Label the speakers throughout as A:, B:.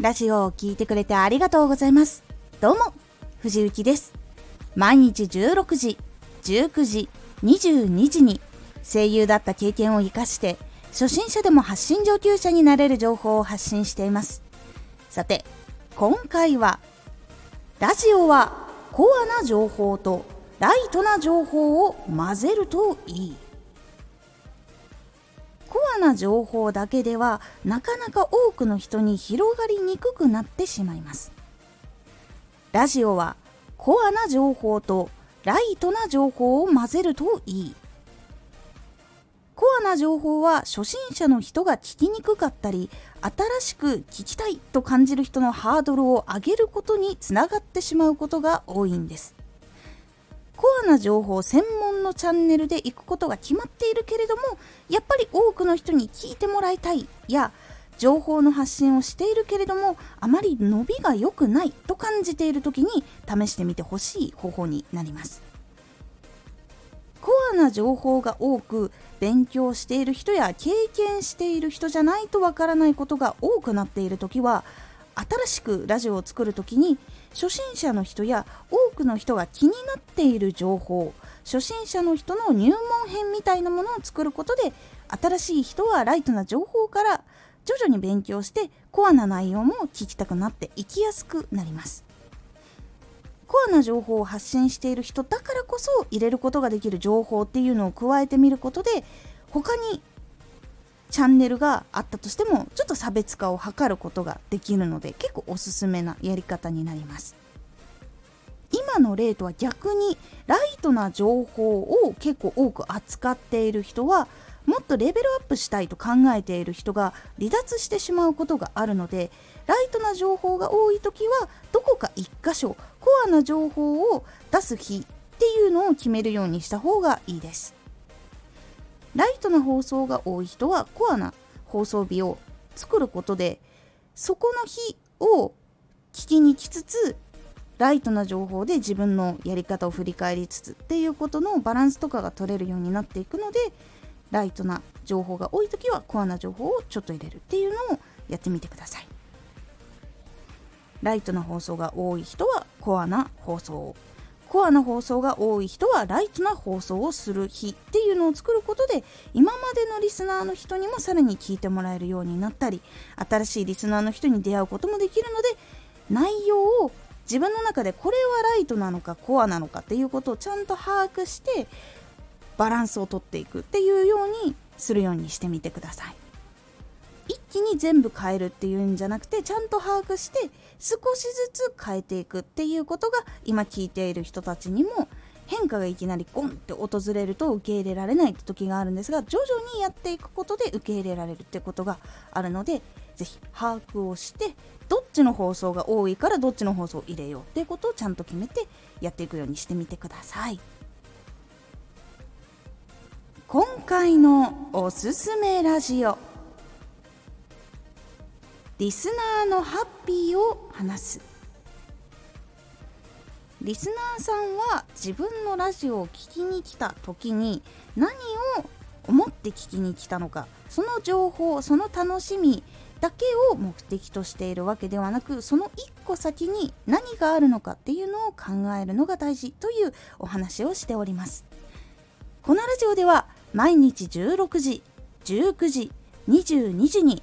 A: ラジオを聴いてくれてありがとうございます。どうも、藤幸です。毎日16時、19時、22時に声優だった経験を活かして初心者でも発信上級者になれる情報を発信しています。さて、今回はラジオはコアな情報とライトな情報を混ぜるといい。アな情報だけではなかなか多くの人に広がりにくくなってしまいます。ラジオはコアな情報とライトな情報を混ぜるといい。コアな情報は初心者の人が聞きにくかったり新しく聞きたいと感じる人のハードルを上げることにつながってしまうことが多いんです。コアな情報専門のチャンネルで行くことが決まっているけれどもやっぱり多くの人に聞いてもらいたいや情報の発信をしているけれどもあまり伸びが良くないと感じている時に試してみてほしい方法になります。コアな情報が多く勉強している人や経験している人じゃないとわからないことが多くなっている時は新しくラジオを作る時に初心者の人や多くの人が気になっている情報初心者の人の入門編みたいなものを作ることで新しい人はライトな情報から徐々に勉強してコアな内容も聞きたくなっていきやすくなります。コアな情報を発信している人だからこそ入れることができる情報っていうのを加えてみることで他にチャンネルがあったとしてもちょっと差別化を図ることができるので結構おすすめなやり方になります。今の例とは逆にライトな情報を結構多く扱っている人はもっとレベルアップしたいと考えている人が離脱してしまうことがあるのでライトな情報が多い時はどこか1箇所コアな情報を出す日っていうのを決めるようにした方がいいです。ライトな放送が多い人はコアな放送日を作ることでそこの日を聞きに来つつライトな情報で自分のやり方を振り返りつつっていうことのバランスとかが取れるようになっていくのでライトな情報が多い時はコアな情報をちょっと入れるっていうのをやってみてください。ライトな放送が多い人はコアな放送を。コアな放送が多い人はライトな放送をする日っていうのを作ることで今までのリスナーの人にもさらに聞いてもらえるようになったり新しいリスナーの人に出会うこともできるので内容を自分の中でこれはライトなのかコアなのかっていうことをちゃんと把握してバランスをとっていくっていうようにするようにしてみてください。一気に全部変えるっていうんじゃなくてちゃんと把握して少しずつ変えていくっていうことが今聞いている人たちにも変化がいきなりゴンって訪れると受け入れられないって時があるんですが徐々にやっていくことで受け入れられるってことがあるので是非把握をしてどっちの放送が多いからどっちの放送を入れよう。っていうことをちゃんと決めてやっていくようにしてみてください。今回のおすすめラジオ。リスナーのハッピーを話す。リスナーさんは自分のラジオを聴きに来た時に何を思って聞きに来たのかその情報その楽しみだけを目的としているわけではなくその一個先に何があるのかっていうのを考えるのが大事というお話をしております。このラジオでは毎日16時19時22時に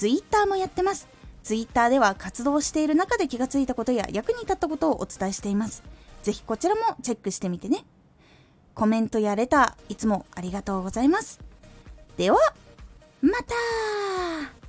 A: ツイッターもやってます。ツイッターでは活動している中で気がついたことや役に立ったことをお伝えしています。ぜひこちらもチェックしてみてね。コメントやレター、いつもありがとうございます。では、また